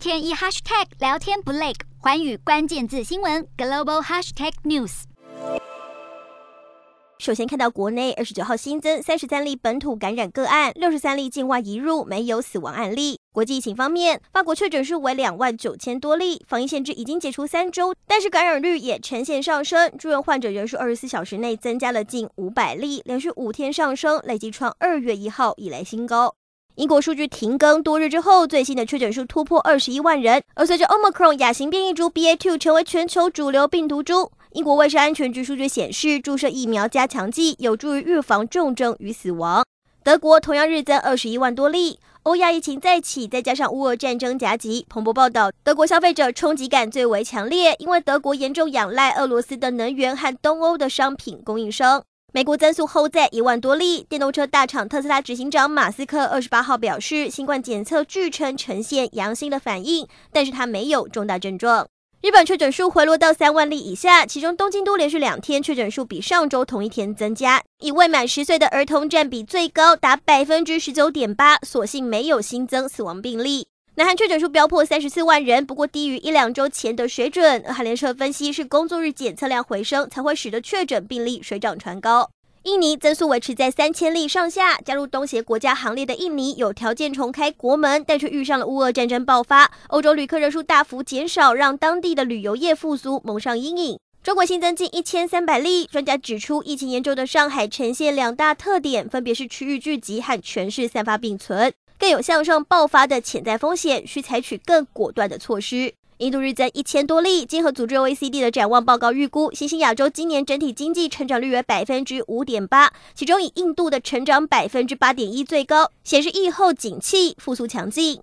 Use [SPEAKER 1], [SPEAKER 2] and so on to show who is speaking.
[SPEAKER 1] 天一 hashtag 聊天不累，寰宇关键字新闻 global hashtag news。
[SPEAKER 2] 首先看到国内二十九号新增三十三例本土感染个案，六十三例境外移入，没有死亡案例。国际疫情方面，法国确诊数为两万九千多例，防疫限制已经解除三周，但是感染率也呈现上升，住院患者人数二十四小时内增加了近五百例，连续五天上升，累计创二月一号以来新高。英国数据停更多日之后，最新的确诊数突破二十一万人，而随着 Omicron 亚型变异株 BA.2 成为全球主流病毒株。英国卫生安全局数据显示，注射疫苗加强剂有助于预防重症与死亡。德国同样日增二十一万多例，欧亚疫情再起，再加上乌俄战争夹击，彭博报道，德国消费者冲击感最为强烈，因为德国严重仰赖俄罗斯的能源和东欧的商品供应商。美国增速后在一万多例，电动车大厂特斯拉执行长马斯克二十八号表示，新冠检测据称呈现阳性的反应，但是他没有重大症状。日本确诊数回落到三万例以下，其中东京都连续两天确诊数比上周同一天增加，以未满十岁的儿童占比最高，达百分之十九点八，所幸没有新增死亡病例。南韩确诊数飙破三十四万人，不过低于一两周前的水准。韩联社分析是工作日检测量回升，才会使得确诊病例水涨船高。印尼增速维持在三千例上下，加入东协国家行列的印尼有条件重开国门，但却遇上了乌俄战争爆发，欧洲旅客人数大幅减少，让当地的旅游业复苏蒙上阴影。中国新增近一千三百例，专家指出，疫情严重的上海呈现两大特点，分别是区域聚集和全市散发并存，更有向上爆发的潜在风险，需采取更果断的措施。印度日增一千多例，经合组织 OECD 的展望报告预估，新兴亚洲今年整体经济成长率为百分之五点八，其中以印度的成长百分之八点一最高，显示疫后景气复苏强劲。